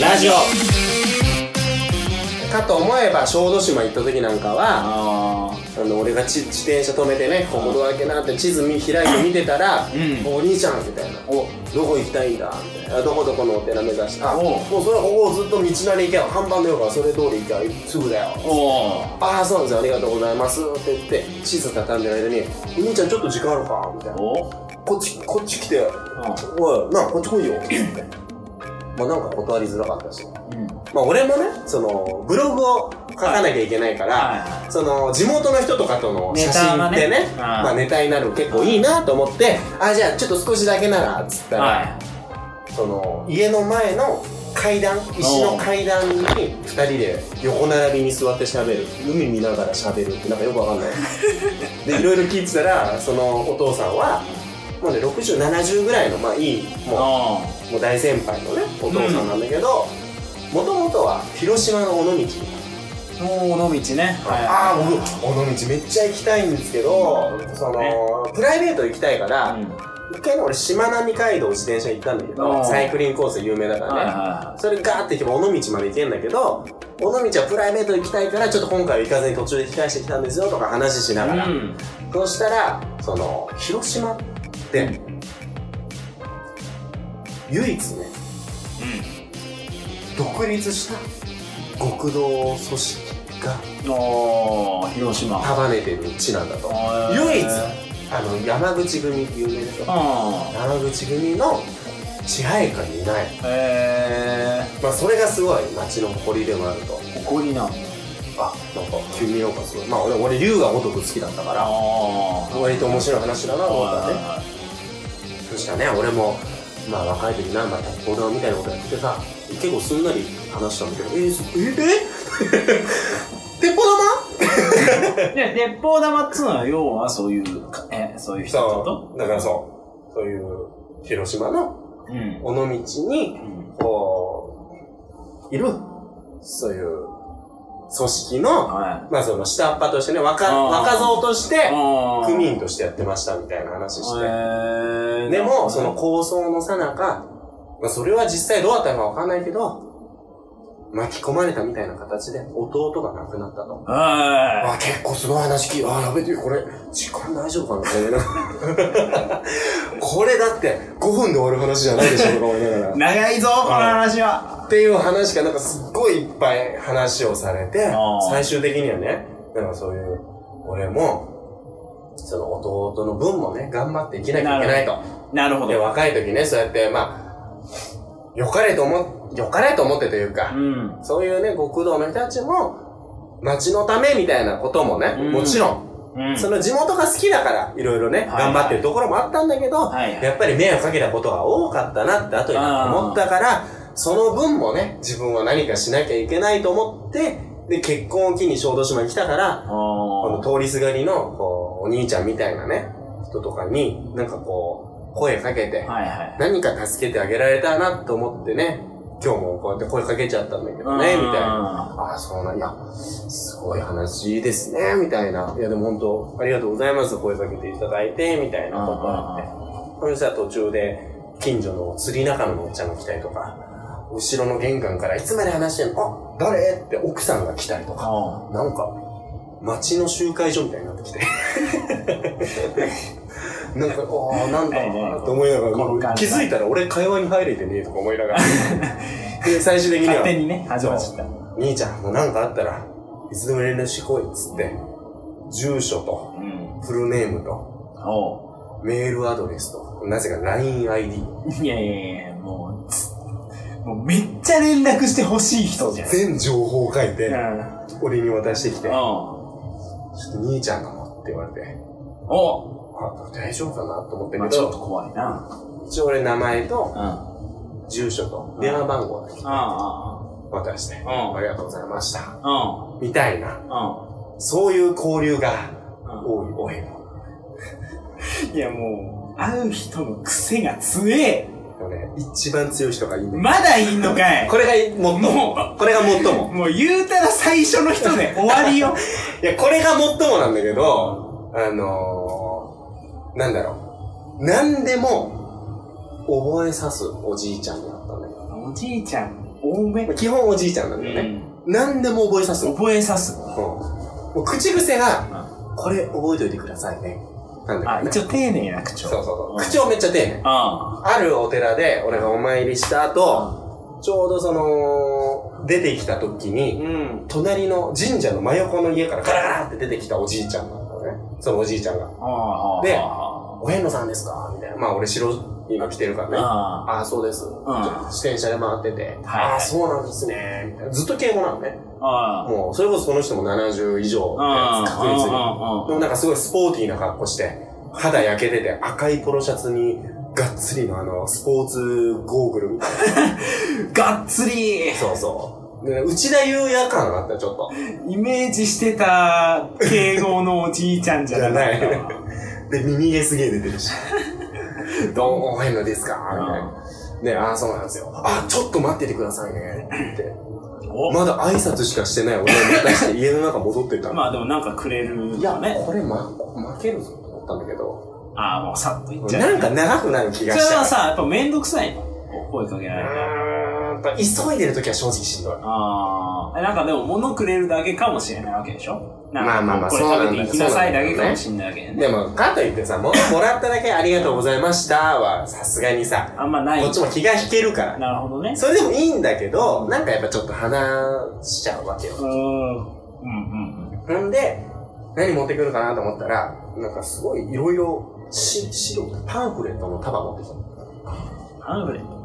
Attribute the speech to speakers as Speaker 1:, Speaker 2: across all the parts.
Speaker 1: ラジオ。かと思えば小豆島行った時なんかは
Speaker 2: あ
Speaker 1: あの俺がち自転車止めてねここどだけなって地図見開いて見てたら「
Speaker 2: うん。
Speaker 1: お兄ちゃん」みたいな
Speaker 2: お「
Speaker 1: どこ行きたいんだ」みたいな「どこどこのお寺目指して」もうそれはここずっと道なり行けよ。看板でよからそれ通り行けばすぐだよ」
Speaker 2: お
Speaker 1: ああそうなんですよ。ありがとうございますって言って地図畳んでる間に「お兄ちゃんちょっと時間あるか?」みたいな。
Speaker 2: お
Speaker 1: こっちこっち来て「おいなあこっち来いよ」ってまあなんか断りづらかったし。
Speaker 2: うん。
Speaker 1: まあ俺もねそのブログを書かなきゃいけないから、
Speaker 2: はいは
Speaker 1: その地元の人とかとの写真ってね
Speaker 2: ネタがね。
Speaker 1: まあネタになる結構いいなと思ってあじゃあちょっと少しだけならっつったら、
Speaker 2: は
Speaker 1: その家の前の階段石の階段に2人で横並びに座って喋る。海見ながら喋るってなんかよくわかんない。でいろいろ聞いてたらそのお父さんはもうね6070ぐらいのまあいい
Speaker 2: い
Speaker 1: もう
Speaker 2: あ
Speaker 1: もう大先輩のねお父さんなんだけどもともとは広島の尾道。
Speaker 2: 尾道ね。
Speaker 1: ああ僕尾道めっちゃ行きたいんですけど、その、
Speaker 2: ね。
Speaker 1: プライベート行きたいから、
Speaker 2: うん。
Speaker 1: 一回ね俺しまなみ海道自転車行ったんだけ
Speaker 2: う
Speaker 1: ど
Speaker 2: ん
Speaker 1: サイクリングコース有名だからね、
Speaker 2: はいは
Speaker 1: それガーって行けば尾道まで行けんだけど尾道はプライベート行きたいからちょっと今回は行かずに途中で引き返してきたんですよとか話しないがら、
Speaker 2: うん。
Speaker 1: そうしたらその広島って唯一ね独立した極道組織が
Speaker 2: 広島。
Speaker 1: 束ねてる地なんだと。唯一あの山口組有名でしょ？
Speaker 2: あ
Speaker 1: 山口組の支配下にいない。
Speaker 2: ー。へ
Speaker 1: まあそれがすごい町の誇りでもあると。
Speaker 2: え誇りなの
Speaker 1: あなんか急になんかすごい。まあ俺俺龍が如く好きだったから。
Speaker 2: あ
Speaker 1: 割と面白い話だなと思ったらね。
Speaker 2: は
Speaker 1: そしたらね俺もまあ若い時なまあ鉄砲玉みたいなことやっててさ結構すんなり話したんだけどえー、すええ 鉄砲玉？
Speaker 2: い で鉄砲玉っつうのは要はそういうかえそういう人と？
Speaker 1: だからそうそういう広島の
Speaker 2: うん。
Speaker 1: 尾道に
Speaker 2: うん。
Speaker 1: こういる。そういう組織の
Speaker 2: は
Speaker 1: まあその下っ端としてね若
Speaker 2: あー
Speaker 1: 若造として
Speaker 2: いあ
Speaker 1: 組員としてやってましたみたいな話して、
Speaker 2: へえ
Speaker 1: でもその構想のさなか、まあ、それは実際どうだったのかわかんないけど巻き込まれたみたいな形で弟が亡くなったと。
Speaker 2: は
Speaker 1: あ、結構すごい話聞いあ、やべて、これ、時間大丈夫かな これだって5分で終わる話じゃないでしょとか思いながら。
Speaker 2: い長いぞこの話は
Speaker 1: っていう話がなんかすっごいいっぱい話をされて最終的にはね、なんかそういう、俺も、その弟の分もね、頑張って生きなきゃいけないと。で、
Speaker 2: なるほど。
Speaker 1: 若い時ね、そうやって、まあ、良かれと思、良かれと思ってというか
Speaker 2: う、ん。
Speaker 1: そういうね、極道の人たちも、町のためみたいなこともね、
Speaker 2: うん。
Speaker 1: もちろん、
Speaker 2: うん。
Speaker 1: その地元が好きだから、いろいろね、
Speaker 2: はい
Speaker 1: 頑張ってるところもあったんだけど、
Speaker 2: はいはい。
Speaker 1: やっぱり迷惑かけたことが多かったなって後に思ったから、その分もね、自分は何かしなきゃいけないと思って、で、結婚を機に小豆島に来たから、この
Speaker 2: あ
Speaker 1: 通りすがりの、こう、お兄ちゃんみたいなね、人とかに、なんかこう、声かけて
Speaker 2: あ、はいはい
Speaker 1: 何か助けてあげられたなと思ってね、今日もこうやって声かけちゃったんだけどね、みたいな。ああ、そうなんや。すごい話ですね、みたいな。いや、でも本当、ありがとうございます、声かけていただいて、みたいなことあって。それさ、途中で、近所の釣り仲間のおっちゃんが来たりとか、後ろの玄関からいつまで話してんの？あ、誰？って奥さんが来たりとか、
Speaker 2: あ
Speaker 1: なんか、街の集会所みたいになってきて。なんか、ああ、なんだなと思いながら、もう気づいたら俺会話に入れてねえとか思いながら。で、最終的には
Speaker 2: 勝、手にね始まっちゃった。
Speaker 1: 兄ちゃん、もうなんかあったら、いつでも連絡してこいっつって、住所と、
Speaker 2: うん。
Speaker 1: フルネームと、
Speaker 2: お
Speaker 1: メールアドレスと、なぜか LINEID。
Speaker 2: ういやいやいやもうつもうめっちゃ連絡してほしい人じゃん。
Speaker 1: 全情報を書いて、
Speaker 2: うん。
Speaker 1: 俺に渡してきて、ちょ
Speaker 2: お
Speaker 1: っと兄ちゃんがもって言われて、
Speaker 2: お。
Speaker 1: あ、大丈夫かなと思った
Speaker 2: まあ
Speaker 1: けど、
Speaker 2: ちょっと怖いな。
Speaker 1: 一応俺名前と住所と電話番号だけ
Speaker 2: あ
Speaker 1: 渡して、
Speaker 2: ん。
Speaker 1: ありがとうございました。
Speaker 2: ああ
Speaker 1: みたいな、
Speaker 2: うん。
Speaker 1: そういう交流が
Speaker 2: うん。
Speaker 1: 多い、多いの。
Speaker 2: いやもう会う人の癖が強え
Speaker 1: でもね、一番強い人がいいんだよ。
Speaker 2: まだいんのかい
Speaker 1: これが最も、
Speaker 2: も
Speaker 1: これが最も。
Speaker 2: うもう言うたら最初の人で 終わりよ
Speaker 1: いや、これが最もなんだけど、あのー、なんだろう。何でも、覚えさすおじいちゃんになったんだけど。
Speaker 2: おじいちゃん多め
Speaker 1: 基本おじいちゃんなんだよね。何でも覚えさすの。
Speaker 2: 覚えさす。
Speaker 1: うん。もう口癖が、これ覚えといてくださいね。なんだ
Speaker 2: あ、
Speaker 1: けどね。
Speaker 2: 一応丁寧な口調。
Speaker 1: そうそうそう。
Speaker 2: ん
Speaker 1: 口調めっちゃ丁寧。
Speaker 2: あ
Speaker 1: あるお寺で、俺がお参りした後、ちょうどその、出てきた時
Speaker 2: あ。
Speaker 1: に、
Speaker 2: ん。
Speaker 1: 隣の神社の真横の家からガラガラって出てきたおじいちゃんなんだよね。そのおじいちゃんが。
Speaker 2: ああ。
Speaker 1: で
Speaker 2: あ
Speaker 1: お遍路さんですか？みたいな。まあ俺白いの着てるからね。あ
Speaker 2: あ。
Speaker 1: あ、そうです。自転車で回ってて。
Speaker 2: はい
Speaker 1: ああ、そうなんですね。みたいなずっと敬語なのね。
Speaker 2: ああ。
Speaker 1: もう、それこそその人も70以上確実に。でもなんかすごいスポーティーな格好して、肌焼けてて赤いポロシャツに、がっつりのあの、スポーツゴーグルみたい
Speaker 2: がっつり
Speaker 1: な。そうそう。で内田裕也感があったよちょっと。
Speaker 2: イメージしてた敬語のおじいちゃんじゃない。
Speaker 1: じゃなで、耳毛すげえ出てるし。どうも、お遍路ですか？みたいな。ね、ああ、そうなんですよ。あ、ちょっと待っててくださいね。ってまだ挨拶しかしてない俺を待たして家の中戻ってったの。
Speaker 2: まあでもなんかくれる
Speaker 1: いや。これ、ま、負けるぞと思ったんだけど。
Speaker 2: ああ、もうさっと言っちゃう。
Speaker 1: なんか長くなる気がしちゃう。
Speaker 2: それはさ、やっぱめんどくさいの。声かけられると。
Speaker 1: うーん、やっぱ急いでる時は正直しんどい。
Speaker 2: ああ。えなんかでも物くれるだけかもしれないわけでしょ？
Speaker 1: まあまあまあ
Speaker 2: これ食べていきなさいだけかもしれないわけでね。
Speaker 1: でも、かといってさ、物もらっただけありがとうございましたは、さすがにさ、
Speaker 2: あんまない。
Speaker 1: こっちも気が引けるから。
Speaker 2: なるほどね。
Speaker 1: それでもいいんだけど、なんかやっぱちょっと話しちゃうわけよ
Speaker 2: う。ーん。うんうんうん。
Speaker 1: ほんで、何持ってくるかなと思ったら、なんかすごいいろいろ、し、白、パンフレットの束持ってきたの。
Speaker 2: パンフレット？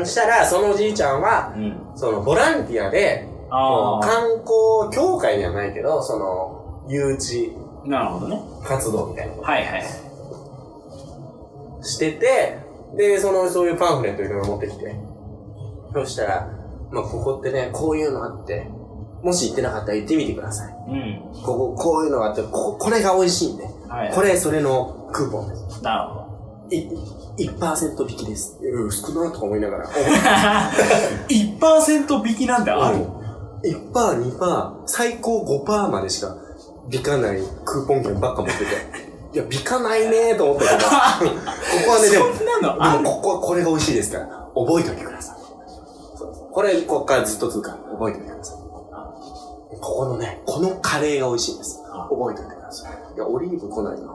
Speaker 1: そしたら、そのおじいちゃんは、
Speaker 2: うん。
Speaker 1: そのボランティアで、観光協会ではないけど、その、誘致
Speaker 2: あ。なるほどね。
Speaker 1: 活動みたいなの
Speaker 2: はいはい。
Speaker 1: してて、で、その、そういうパンフレットいろいろ持ってきて。そしたら、まあ、ここってね、こういうのあって、もし行ってなかったら行ってみてください。
Speaker 2: うん。
Speaker 1: ここ、こういうのがあって、こ、これが美味しいんで。
Speaker 2: はい。
Speaker 1: これ、それのクーポンです。
Speaker 2: なるほど。
Speaker 1: い、1%引きです。うん、少ないとか思いながら。
Speaker 2: 1%引きなんてある
Speaker 1: ？1%、2%、最高5%までしか引かないクーポン券ばっか持ってて。いや、引かないねーと思ったけど。ここはね、でも、でもここはこれが美味しいですから、覚えておいてください。これ、ここからずっと続くから、覚えておいてください。ここのね、このカレーが美味しいです。覚えておいてください。いや、オリーブ来ないな。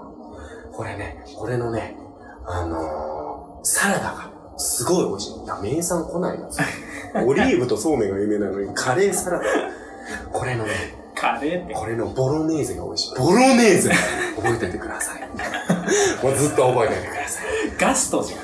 Speaker 1: これね、これのね、あのー、サラダがすごい美味しい。名産来ないな。オリーブとそうめんが有名なのに、カレーサラダ。これのね、
Speaker 2: カレーって。
Speaker 1: これのボロネーゼが美味しい。ボロネーゼ覚えててください。もうずっと覚えててください。
Speaker 2: ガストじゃん。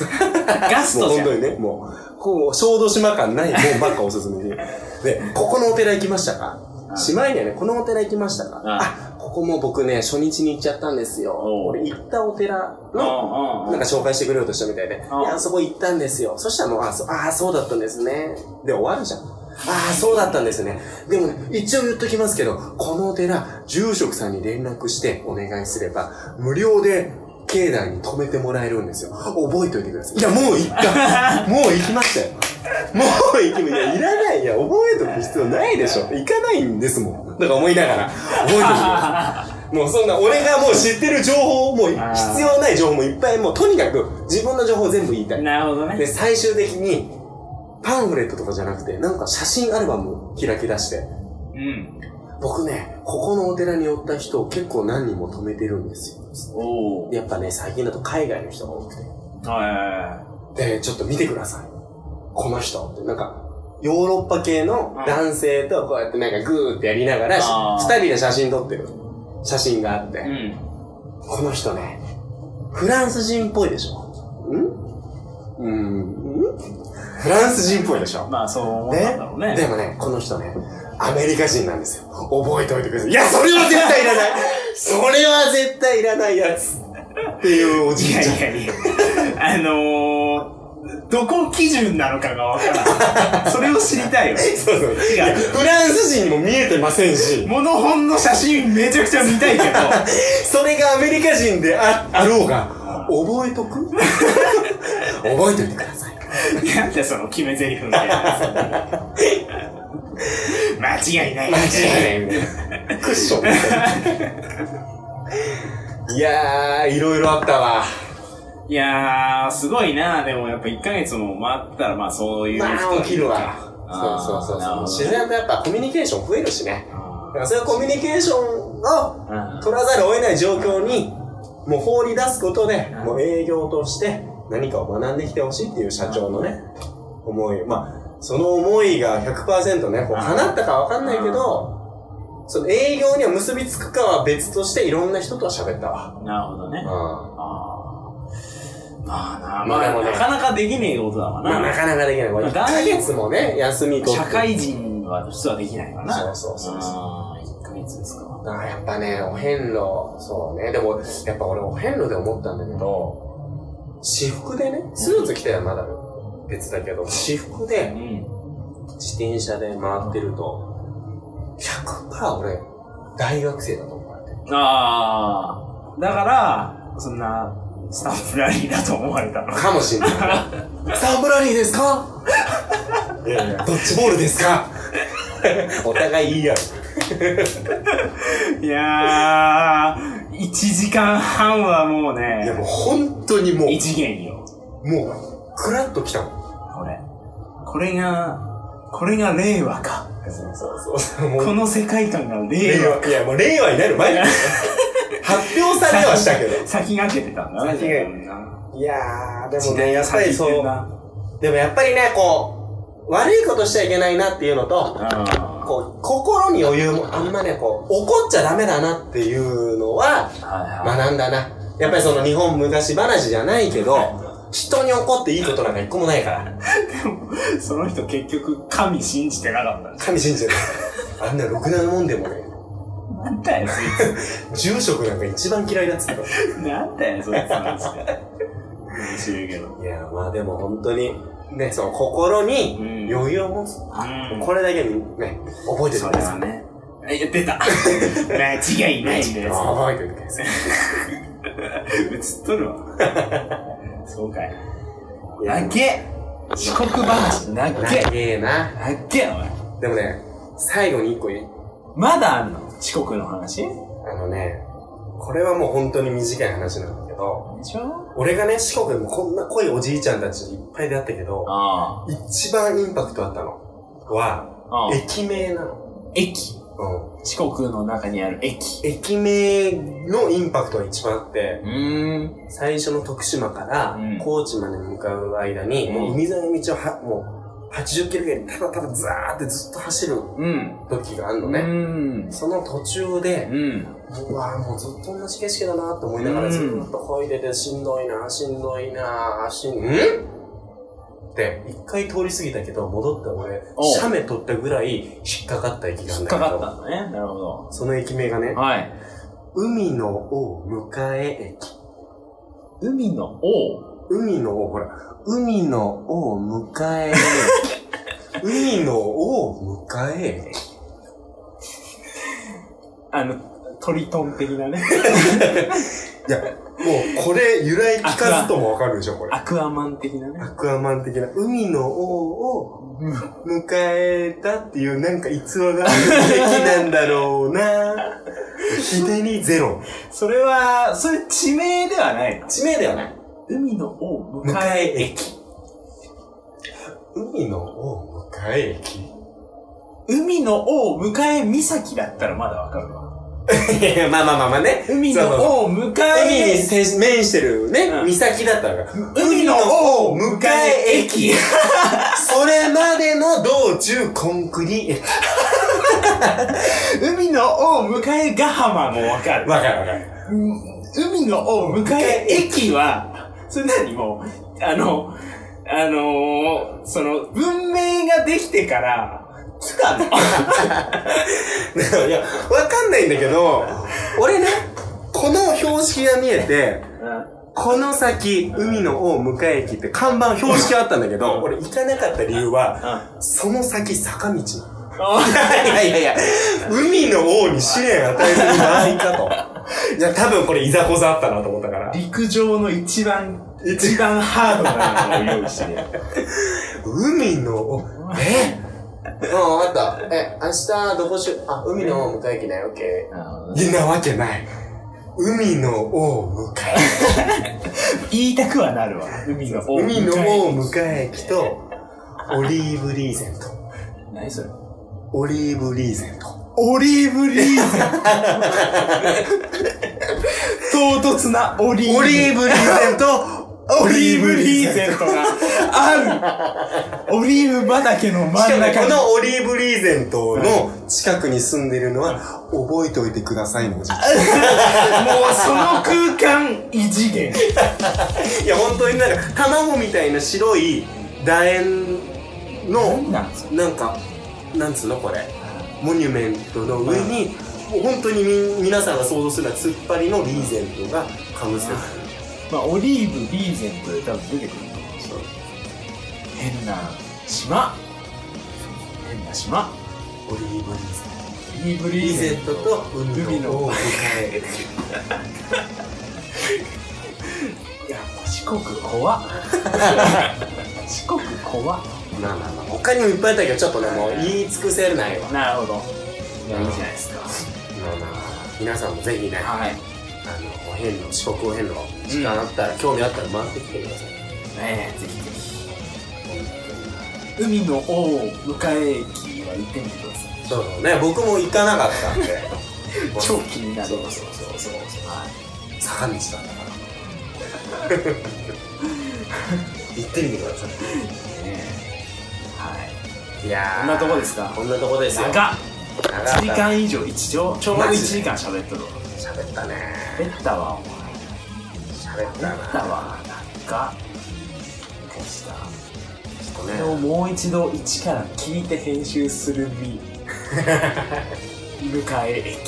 Speaker 2: ガス
Speaker 1: もう
Speaker 2: トじゃん。
Speaker 1: 本当にね、もう、こう、小豆島感ないもんばっかおすすめで。で、ここのお寺行きましたか？しまいにはね、このお寺行きましたか？
Speaker 2: あ
Speaker 1: あ、ここも僕ね、初日に行っちゃったんですよ。俺行ったお寺
Speaker 2: うん
Speaker 1: の、なんか紹介してくれようとしたみたいで、い
Speaker 2: うん
Speaker 1: や、そこ行ったんですよ。そしたらもう、あ、そあー、そうだったんですね。で、終わるじゃん。ああ、そうだったんですね。でもね、一応言っときますけど、このお寺、住職さんに連絡してお願いすれば、無料で境内に泊めてもらえるんですよ。覚えておいてください。いや、もう行った。もう行きましたよ。もう行きました。い必要ないでしょ。行かないんですもん。だから思いながら、覚えておいてください。もうそんな、俺がもう知ってる情報、もう必要ない情報もいっぱい、もうとにかく自分の情報を全部言いたい。
Speaker 2: なるほどね。
Speaker 1: で、最終的に、パンフレットとかじゃなくて、なんか写真アルバム開き出して、
Speaker 2: うん。
Speaker 1: 僕ね、ここのお寺に寄った人を結構何人も止めてるんですよ。
Speaker 2: おお。
Speaker 1: やっぱね、最近だと海外の人が多くて。
Speaker 2: は
Speaker 1: で、ちょっと見てください。この人って、なんか、ヨーロッパ系の男性とこうやってなんかグーってやりながら、二人で写真撮ってる写真があって。
Speaker 2: うん。
Speaker 1: この人ね、フランス人っぽいでしょん？うん？ん？フランス人っぽいでしょ
Speaker 2: まあそう思ったんだろうね。
Speaker 1: でもね、この人ね、アメリカ人なんですよ。覚えておいてください。いや、それは絶対いらない それは絶対いらないやつっていうおじ
Speaker 2: いや
Speaker 1: いちゃん。
Speaker 2: いやいや。あのー、どこ基準なのかがわからない。それを知りたいよ。
Speaker 1: そうそう。い
Speaker 2: 違う
Speaker 1: や、フランス人にも見えてませんし、
Speaker 2: モノホンの写真めちゃくちゃ見たいけど、
Speaker 1: それがアメリカ人でああろうが、覚えとく？覚えておいてください。
Speaker 2: なんだその決め台詞みたいなやつ。間違いない。
Speaker 1: 間違いない。クッションみたいな。いやー、いろいろあったわ。
Speaker 2: いやー、すごいなでもやっぱ1ヶ月も待ったら、まあそういう人
Speaker 1: まあ、起きるわ。そうそうそうそう。自然とやっぱコミュニケーション増えるしね。
Speaker 2: あ
Speaker 1: だからそういうコミュニケーションを取らざるを得ない状況に、もう放り出すことで、
Speaker 2: うん
Speaker 1: もう営業として何かを学んできてほしいっていう社長のね、思い。まあ、その思いが100%ね、こう
Speaker 2: うん
Speaker 1: 叶ったかわかんないけど、その営業には結びつくかは別としていろんな人とは喋ったわ。
Speaker 2: なるほどね。
Speaker 1: う
Speaker 2: あーまあな、
Speaker 1: ま
Speaker 2: まあなかなかできねえことだわ
Speaker 1: ん。まあ、な
Speaker 2: な。
Speaker 1: かなかできない。これ1ヶ月もね、休み取。
Speaker 2: 社会人は普通はできないわな。
Speaker 1: そうそうそうそう
Speaker 2: あー1ヶ月ですか。
Speaker 1: だからやっぱね、お遍路、そうね。でも、やっぱ俺お遍路で思ったんだけど、私服でね、スーツ着てはまだ別だけど、私服
Speaker 2: う
Speaker 1: で
Speaker 2: ん。
Speaker 1: 自転車で回ってると、100%俺、大学生だと思われてる。
Speaker 2: ああ。だから、そんな、スタンプラリーだと思われたの。
Speaker 1: かもしんない。サンブラリーですか？いやいや、ドッジボールですか？お互い言い合う。
Speaker 2: いやー、1時間半はもうね、
Speaker 1: いやもう本当にもう、
Speaker 2: 異次元よ。
Speaker 1: もう、クラッと来たもん。
Speaker 2: これ。これが、これが令和か。
Speaker 1: そうそうそう。
Speaker 2: この世界観が令和。
Speaker 1: 令和。いや、もう令和になる前だよ 発表されはしたけど。
Speaker 2: 先駆けてたんだね。
Speaker 1: 先駆けいやー、でもね、やっぱりそう。
Speaker 2: う。
Speaker 1: でもやっぱりね、こう、悪いことしちゃいけないなっていうのと、
Speaker 2: あ
Speaker 1: こう、心に余裕も、あんまね、こう、怒っちゃダメだなっていうのは。学んだな。やっぱりその日本昔話じゃないけど、人に怒っていいことなんか一個もないから。
Speaker 2: その人結局神信じてなかった。
Speaker 1: 神信じてる。あんなろくなもんでもね、
Speaker 2: なんだよ、そい
Speaker 1: 住職なんか一番嫌いだっつってた。
Speaker 2: つ。なんだよ、そいつなんで。面白いけど。
Speaker 1: いや、まあでも本当に、ね、その心に
Speaker 2: うん
Speaker 1: 余裕を持つ。
Speaker 2: うん
Speaker 1: これだけにね、覚えてて
Speaker 2: そ
Speaker 1: くださ。
Speaker 2: れはいね。え、出た。間違いないんだよ。
Speaker 1: 覚えておいてください。
Speaker 2: 映っとるわ。そうかい。なっけ遅刻話なっけ
Speaker 1: 長えな。
Speaker 2: なっけお前。
Speaker 1: でもね、最後に一個いい
Speaker 2: まだあんの？遅刻の話？で
Speaker 1: あのね、これはもう本当に短い話なんだけど、
Speaker 2: しょ？
Speaker 1: 俺がね、四国でもこんな濃いおじいちゃんたちいっぱいで会ったけど、
Speaker 2: あ
Speaker 1: 一番インパクトあったのは、
Speaker 2: あ。ああ。
Speaker 1: 駅名なの。
Speaker 2: 駅？
Speaker 1: うん。
Speaker 2: 四国の中にある駅。
Speaker 1: 駅名のインパクトが一番あって、
Speaker 2: うーん。
Speaker 1: 最初の徳島から
Speaker 2: うん
Speaker 1: 高知まで向かう間に、
Speaker 2: うん
Speaker 1: もう海沿いの道をは、もう80キロぐらいただただザーってずっと走る
Speaker 2: うん。
Speaker 1: 時があるの
Speaker 2: う
Speaker 1: ね。
Speaker 2: ん。
Speaker 1: その途中で、
Speaker 2: うん。
Speaker 1: うわぁ、もうずっと同じ景色だなって思いながら
Speaker 2: うん
Speaker 1: ずっと漕いでて、しんどいな、しんどいな、しん、ん？って、一回通り過ぎたけど、戻って俺
Speaker 2: おう、
Speaker 1: 写メ撮ったぐらい引っかかった駅があんだけど、
Speaker 2: かかったんだね。なるほど。
Speaker 1: その駅名がね、
Speaker 2: はい。
Speaker 1: 海の王迎え駅。
Speaker 2: 海の王？
Speaker 1: 海の王、ほら、海の王迎え駅。海の王迎え駅。
Speaker 2: あの、トリトン的なね。
Speaker 1: いや、もうこれ由来聞かずともわかるでしょ、これ。
Speaker 2: アクアマン的なね。
Speaker 1: アクアマン的な、海の王を迎えたっていうなんか逸話があるべきなんだろうな ひでにゼロ。
Speaker 2: それは、それ地名ではないの
Speaker 1: 地名ではない。
Speaker 2: 海の王
Speaker 1: 迎
Speaker 2: 迎え。
Speaker 1: え駅。海の王迎え駅？
Speaker 2: 海の王迎え岬だったらまだわかるわ。
Speaker 1: い やまあまあまあまあね。
Speaker 2: 海の王迎
Speaker 1: 海に
Speaker 2: え。
Speaker 1: 接面してるね、
Speaker 2: うん
Speaker 1: 岬だったから。
Speaker 2: 海の王迎え駅。
Speaker 1: それまでの道中コンクリ駅。
Speaker 2: 海の王迎えヶ浜もわかる。
Speaker 1: わかるわかる。
Speaker 2: うん海の王迎え駅は、それ何もう、あの、あのー、その、文明ができてから、来たの
Speaker 1: いや、わかんないんだけど、俺ね、この標識が見えて、この先、海の王迎え駅って看板、標識あったんだけど、俺行かなかった理由は、その先坂道。いやいやいや、海の王に試練与える場合かと。いや、多分これいざこざあったなと思ったから。
Speaker 2: 陸上の一番、一番ハードなのを用意して。
Speaker 1: 海の王、え？うん、わかった。え、明日どこしゅ、あ、海の王迎え駅ね、オッケー。なわけない。海の王迎
Speaker 2: 言いたくはなるわ。海の
Speaker 1: え。
Speaker 2: 王
Speaker 1: 海の王
Speaker 2: 迎
Speaker 1: 迎え駅と、オリーブリーゼント。
Speaker 2: え。何それ？
Speaker 1: オリーブリーゼント。
Speaker 2: オリーブリーゼント。唐突なオリーブ。
Speaker 1: オリーブリーゼント、
Speaker 2: オリーブリーゼントがある。オリーブ畑の真ん中に。
Speaker 1: このオリーブリーゼントの近くに住んでるのは、覚えておいてくださいの
Speaker 2: もうその空間異次元。
Speaker 1: いや、本当になんか、卵みたいな白い楕円の、
Speaker 2: なんか、
Speaker 1: なんつうのこれ？モニュメントの上に、もう本当にみ皆さんが想像するような突っ張りのリーゼントがかぶせてある。
Speaker 2: まあ、オリーブリーゼントで多分出てくると思うんですよ。変な島。変な島。
Speaker 1: オリーブリーゼント。
Speaker 2: オリーブ
Speaker 1: リーゼ
Speaker 2: ント
Speaker 1: と海の王を迎える。
Speaker 2: いや、四国怖っ。四国怖っ。
Speaker 1: まあまあまあ、他にもいっぱいあったけど、ちょっとね、もう言い尽くせないわ。ま
Speaker 2: なるほど。いや、いいじゃないですか。
Speaker 1: あまあ、皆さんもぜひね、
Speaker 2: はい。
Speaker 1: あの、お遍路、四国お遍路、時間あったら、興味あったら回ってきてください。
Speaker 2: ねえ、ぜひぜひ。海の王迎え駅は行ってみてください。
Speaker 1: そうそうね、僕も行かなかったんで。
Speaker 2: 超気になる。
Speaker 1: そうそうそうそう。
Speaker 2: はい。
Speaker 1: 坂道だったから。行ってみてくださ
Speaker 2: ねえはい。
Speaker 1: い。いやー
Speaker 2: こんなとこですか？
Speaker 1: こんなとこですよ。
Speaker 2: 長っ
Speaker 1: 長かった
Speaker 2: 1時間以上一応ちょうど1
Speaker 1: マジで
Speaker 2: 時間喋っとるわ
Speaker 1: 喋ったね。
Speaker 2: 喋ったわお前
Speaker 1: 喋ったな。
Speaker 2: 喋ったわ長っでした
Speaker 1: ちょっと
Speaker 2: これを
Speaker 1: ね。
Speaker 2: もう一度一から聞いて編集する身 迎え駅